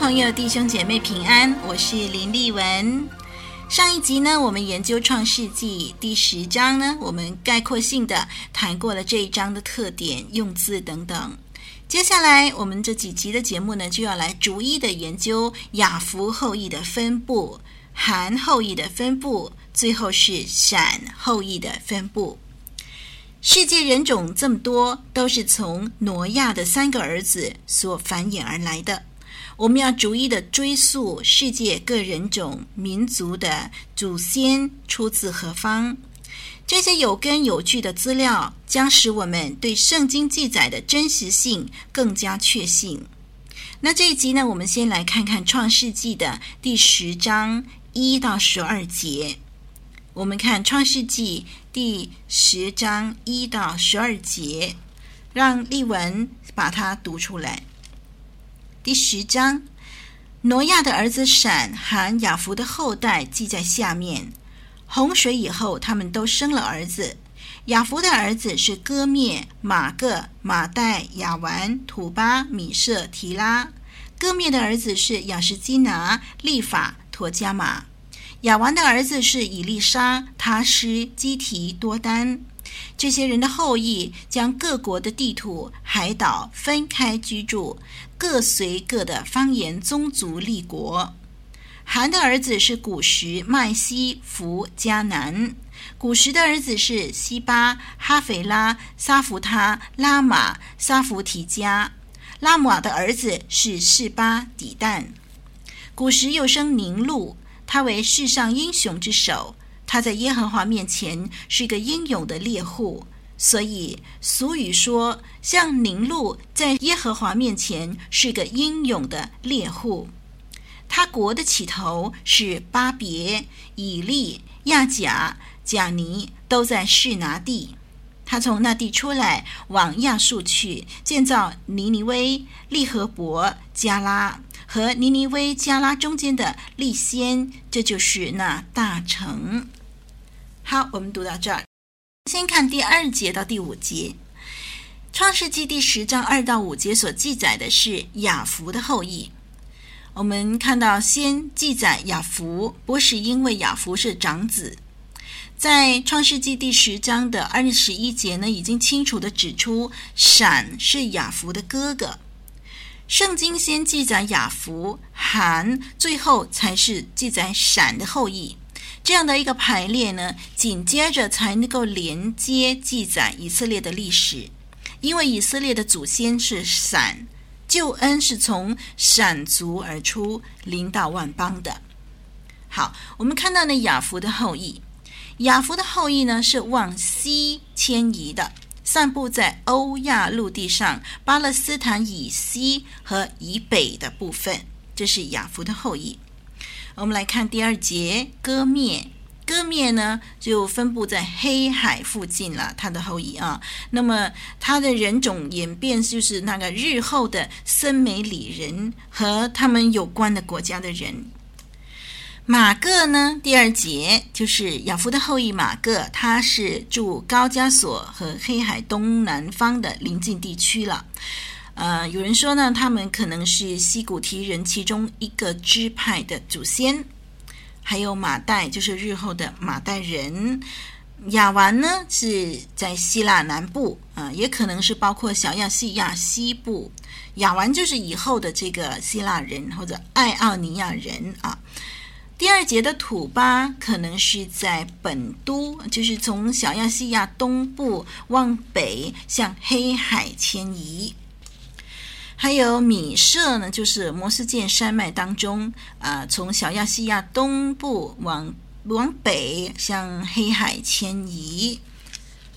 朋友、弟兄姐妹平安，我是林丽文。上一集呢，我们研究创世纪第十章呢，我们概括性的谈过了这一章的特点、用字等等。接下来，我们这几集的节目呢，就要来逐一的研究雅服后裔的分布、含后裔的分布，最后是闪后裔的分布。世界人种这么多，都是从挪亚的三个儿子所繁衍而来的。我们要逐一的追溯世界各人种民族的祖先出自何方，这些有根有据的资料将使我们对圣经记载的真实性更加确信。那这一集呢，我们先来看看创世纪的第十章一到十二节。我们看创世纪第十章一到十二节，让丽文把它读出来。第十章，挪亚的儿子闪含雅弗的后代记在下面。洪水以后，他们都生了儿子。雅弗的儿子是歌灭、玛各、玛代、亚完、土巴、米设、提拉。歌灭的儿子是亚实基拿、利法、陀迦玛。亚完的儿子是以利沙、他施、基提、多丹。这些人的后裔将各国的地图、海岛分开居住，各随各的方言、宗族立国。韩的儿子是古时、麦西、弗、迦南。古时的儿子是西巴、哈斐拉、撒弗他、拉玛、撒弗提加。拉玛的儿子是士巴、底旦。古时又生宁禄，他为世上英雄之首。他在耶和华面前是一个英勇的猎户，所以俗语说，像宁录在耶和华面前是个英勇的猎户。他国的起头是巴别、以利、亚甲、甲尼，都在示拿地。他从那地出来，往亚述去，建造尼尼微、利和伯、加拉和尼尼微、加拉中间的利先，这就是那大城。好，我们读到这儿。先看第二节到第五节，《创世纪》第十章二到五节所记载的是雅弗的后裔。我们看到，先记载雅弗，不是因为雅弗是长子。在《创世纪》第十章的二十一节呢，已经清楚地指出，闪是雅弗的哥哥。圣经先记载雅弗、含，最后才是记载闪的后裔。这样的一个排列呢，紧接着才能够连接记载以色列的历史，因为以色列的祖先是闪，救恩是从闪族而出，临到万邦的。好，我们看到呢，雅弗的后裔，雅弗的后裔呢是往西迁移的，散布在欧亚陆地上，巴勒斯坦以西和以北的部分，这是雅弗的后裔。我们来看第二节，歌灭，歌灭呢就分布在黑海附近了，他的后裔啊。那么他的人种演变就是那个日后的森美里人和他们有关的国家的人。马各呢，第二节就是雅夫的后裔马各，他是住高加索和黑海东南方的邻近地区了。呃，有人说呢，他们可能是西古提人其中一个支派的祖先，还有马代，就是日后的马代人。亚完呢是在希腊南部，啊、也可能是包括小亚细亚西部。亚完就是以后的这个希腊人或者爱奥尼亚人啊。第二节的土巴可能是在本都，就是从小亚细亚东部往北向黑海迁移。还有米舍呢，就是摩斯剑山脉当中啊、从小亚细亚东部往往北向黑海迁移。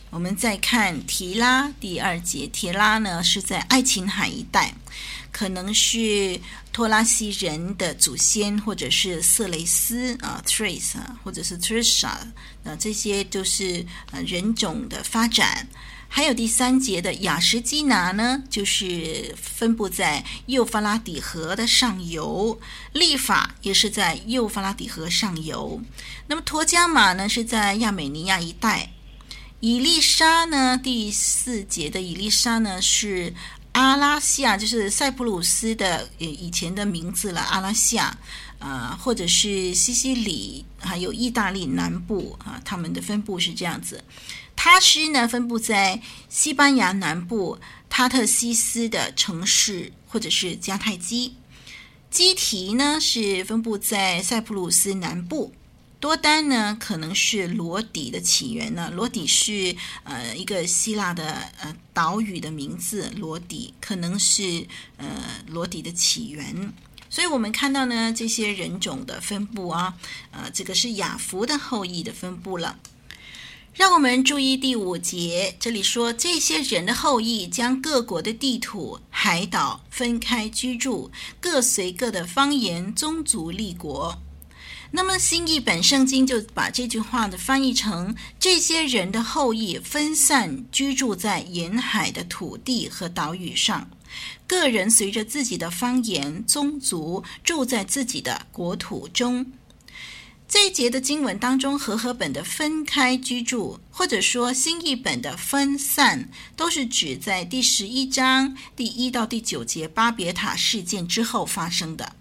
我们再看提拉第二节，提拉呢是在爱琴海一带，可能是托拉西人的祖先，或者是色雷斯啊 Thrace 啊，或者是 Thracia 啊，这些都是呃人种的发展。还有第三节的雅什基拿呢，就是分布在幼发拉底河的上游，利法也是在幼发拉底河上游。那么陀加马呢是在亚美尼亚一带。以利沙呢？第四节的以利沙呢，是阿拉西亚，就是塞浦路斯的以前的名字了。阿拉西亚啊、或者是西西里，还有意大利南部啊，他们的分布是这样子。他施呢，分布在西班牙南部塔特西斯的城市，或者是迦太基。基提呢，是分布在塞浦路斯南部。多丹呢，可能是罗底的起源呢。罗底是呃一个希腊的呃岛屿的名字，罗底可能是呃罗底的起源。所以我们看到呢，这些人种的分布啊，呃，这个是雅弗的后裔的分布了。让我们注意第五节，这里说这些人的后裔将各国的地土、海岛分开居住，各随各的方言、宗族、立国。那么新译本圣经就把这句话的翻译成：这些人的后裔分散居住在沿海的土地和岛屿上，个人随着自己的方言、宗族住在自己的国土中。这一节的经文当中，和合本的分开居住，或者说新译本的分散，都是指在第十一章第一到第九节巴别塔事件之后发生的。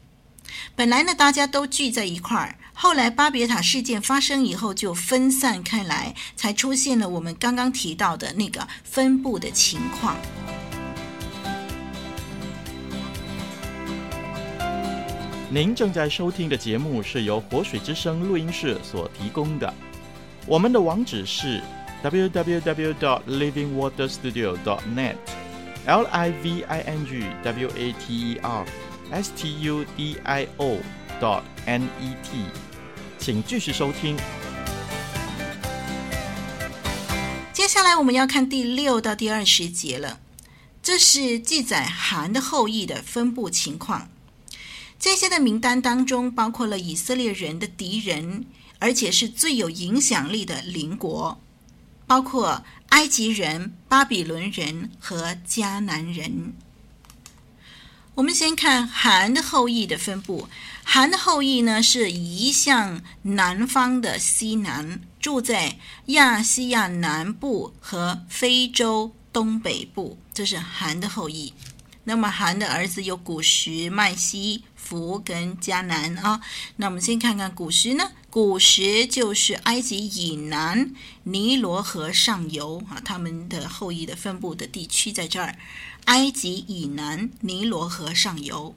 本来呢，大家都聚在一块儿。后来巴别塔事件发生以后，就分散开来，才出现了我们刚刚提到的那个分布的情况。您正在收听的节目是由活水之声录音室所提供的，我们的网址是 www.livingwaterstudio.net，l i v i n g w a t e r s t u d i o dot n e t，请继续收听。接下来我们要看第六到第二十节了，这是记载含的后裔的分布情况。这些的名单当中包括了以色列人的敌人，而且是最有影响力的邻国，包括埃及人、巴比伦人和迦南人。我们先看含的后裔的分布。含的后裔呢，是移向南方的西南，住在亚细亚南部和非洲东北部，这是含的后裔。那么含的儿子有古时、麦西、弗跟迦南啊。那我们先看看古时呢，古时就是埃及以南尼罗河上游啊，他们的后裔的分布的地区在这儿。埃及以南尼罗河上游，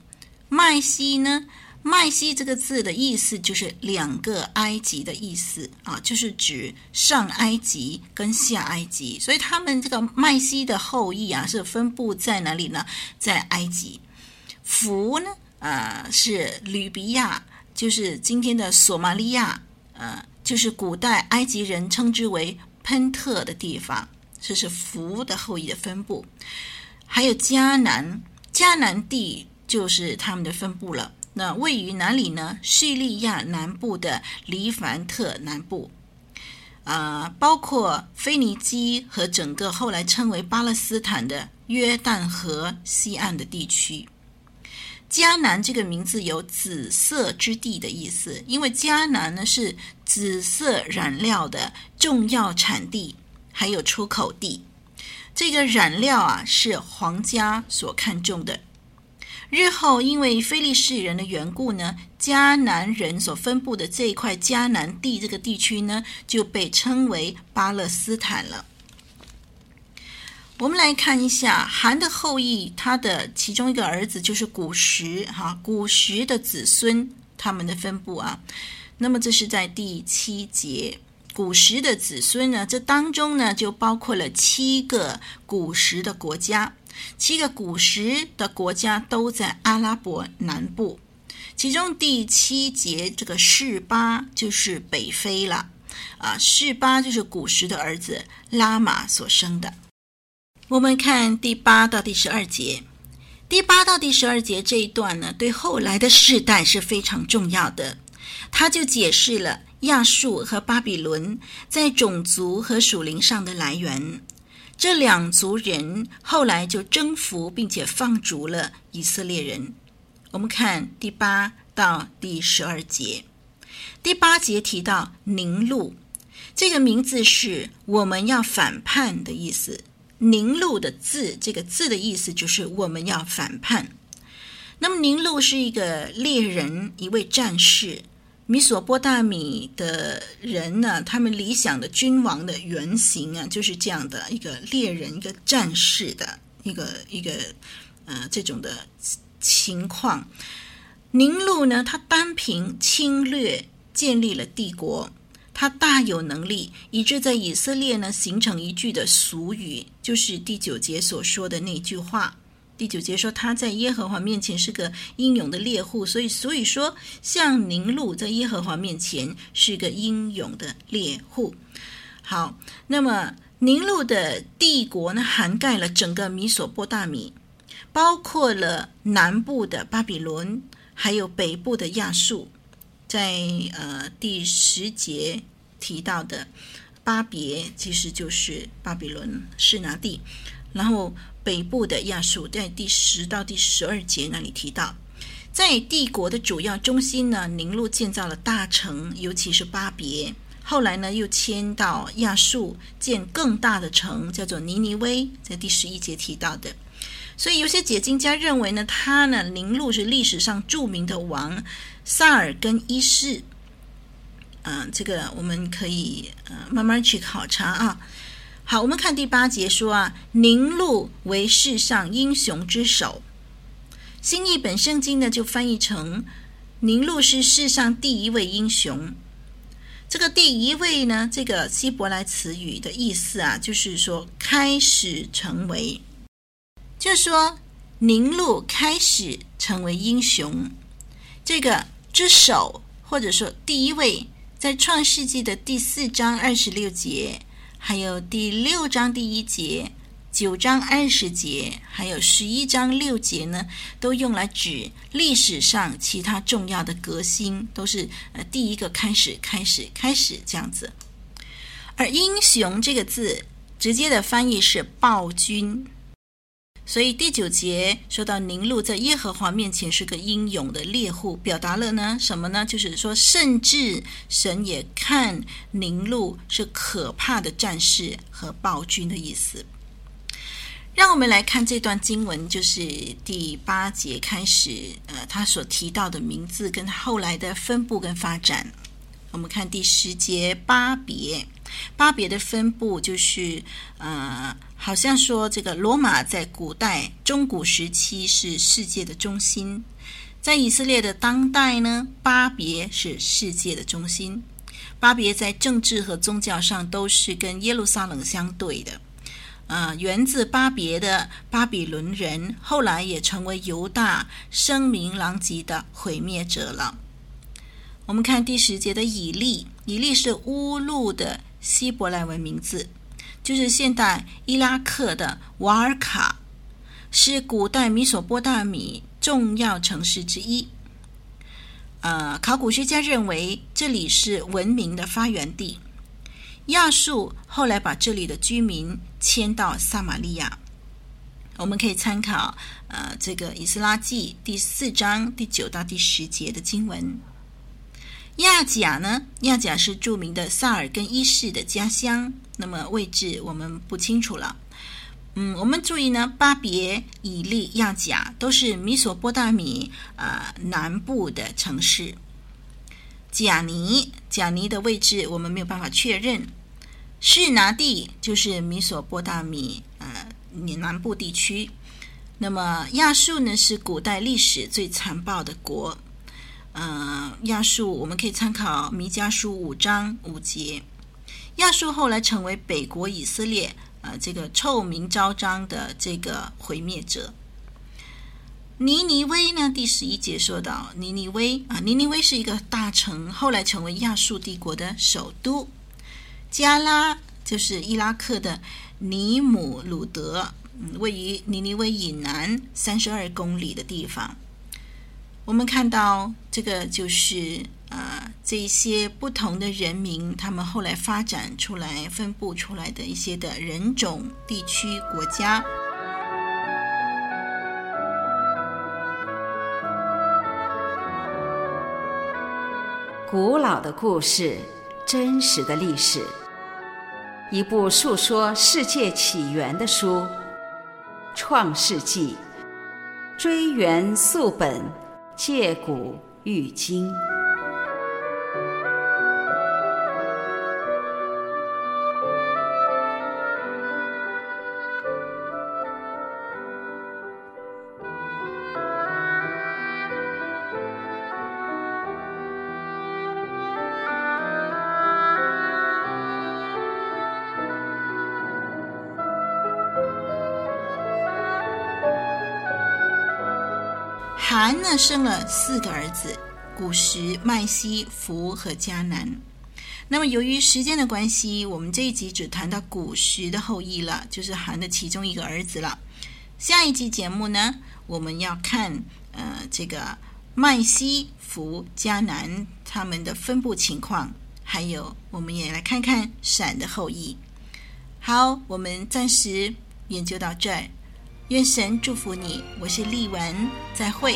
麦西呢？麦西这个字的意思就是两个埃及的意思啊，就是指上埃及跟下埃及，所以他们这个麦西的后裔啊是分布在哪里呢？在埃及。弗呢，呃，是吕比亚，就是今天的索马利亚，呃，就是古代埃及人称之为喷特的地方，这是弗的后裔的分布。还有迦南，迦南地就是他们的分布了。那位于哪里呢？叙利亚南部的黎凡特南部，啊、呃，包括腓尼基和整个后来称为巴勒斯坦的约旦河西岸的地区。迦南这个名字有紫色之地的意思，因为迦南呢是紫色染料的重要产地，还有出口地。这个染料啊是皇家所看重的。日后因为非利士人的缘故呢，迦南人所分布的这一块迦南地这个地区呢，就被称为巴勒斯坦了。我们来看一下韩的后裔，他的其中一个儿子就是古实哈，古实的子孙他们的分布啊。那么这是在第七节，古时的子孙呢，这当中呢就包括了七个古时的国家。七个古时的国家都在阿拉伯南部，其中第七节这个示巴就是北非了。啊，示巴就是古时的儿子拉玛所生的。我们看第八到第十二节，第八到第十二节这一段呢，对后来的世代是非常重要的。他就解释了亚述和巴比伦在种族和属灵上的来源。这两族人后来就征服并且放逐了以色列人。我们看第八到第十二节。第八节提到宁录，这个名字是我们要反叛的意思。宁录的字，这个字的意思就是我们要反叛。那么宁录是一个猎人，一位战士。米索波大米的人呢，他们理想的君王的原型啊，就是这样的一个猎人，一个战士的一个一个呃这种的情况。宁录呢，他单凭侵略建立了帝国，他大有能力，以致在以色列呢形成一句的俗语，就是第九节所说的那句话。第九节说他在耶和华面前是个英勇的猎户，所以所以说像宁录在耶和华面前是个英勇的猎户。好，那么宁录的帝国呢，涵盖了整个米索波大米，包括了南部的巴比伦，还有北部的亚述。在呃第十节提到的巴别，其实就是巴比伦示拿地，然后。北部的亚述在第十到第十二节那里提到，在帝国的主要中心呢，宁录建造了大城，尤其是巴别。后来呢，又迁到亚述建更大的城，叫做尼尼微，在第十一节提到的。所以有些解经家认为呢，他呢，宁录是历史上著名的王萨尔根一世。嗯、这个我们可以呃慢慢去考察啊。好，我们看第八节说啊，宁录为世上英雄之首。新译本圣经呢就翻译成宁录是世上第一位英雄。这个第一位呢，这个希伯来词语的意思啊，就是说开始成为，就说宁录开始成为英雄。这个之首或者说第一位，在创世纪的第四章二十六节。还有第六章第一节、九章二十节，还有十一章六节呢，都用来指历史上其他重要的革新，都是呃第一个开始、开始、开始这样子。而“英雄”这个字，直接的翻译是暴君。所以第九节说到宁录在耶和华面前是个英勇的猎户，表达了呢什么呢？就是说，甚至神也看宁录是可怕的战士和暴君的意思。让我们来看这段经文，就是第八节开始，呃，他所提到的名字跟后来的分布跟发展。我们看第十节巴别。巴别的分布就是，呃，好像说这个罗马在古代中古时期是世界的中心，在以色列的当代呢，巴别是世界的中心。巴别在政治和宗教上都是跟耶路撒冷相对的。呃，源自巴别的巴比伦人，后来也成为犹大声名狼藉的毁灭者了。我们看第十节的以利，以利是乌路的。希伯来文名字就是现代伊拉克的瓦尔卡，是古代米索波大米重要城市之一。呃，考古学家认为这里是文明的发源地。亚述后来把这里的居民迁到撒玛利亚。我们可以参考呃这个以斯拉记第四章第九到第十节的经文。亚甲呢？亚甲是著名的萨尔根一世的家乡，那么位置我们不清楚了。嗯，我们注意呢，巴别、以利、亚甲都是米索波大米啊、呃、南部的城市。甲尼，甲尼的位置我们没有办法确认。示拿地就是米索波大米呃南部地区。那么亚述呢，是古代历史最残暴的国。呃，亚述我们可以参考弥迦书五章五节。亚述后来成为北国以色列呃这个臭名昭彰的这个毁灭者。尼尼微呢，第十一节说到尼尼微啊，尼尼微是一个大城，后来成为亚述帝国的首都。加拉就是伊拉克的尼姆鲁德，位于尼尼微以南三十二公里的地方。我们看到这个就是呃，这一些不同的人民，他们后来发展出来、分布出来的一些的人种、地区、国家。古老的故事，真实的历史，一部述说世界起源的书，《创世纪》，追源溯本。借古喻今。含呢生了四个儿子：古实、麦西、弗和迦南。那么由于时间的关系，我们这一集只谈到古实的后裔了，就是含的其中一个儿子了。下一集节目呢，我们要看呃这个麦西、弗、迦南他们的分布情况，还有我们也来看看闪的后裔。好，我们暂时研究到这儿。愿神祝福你，我是丽文，再会。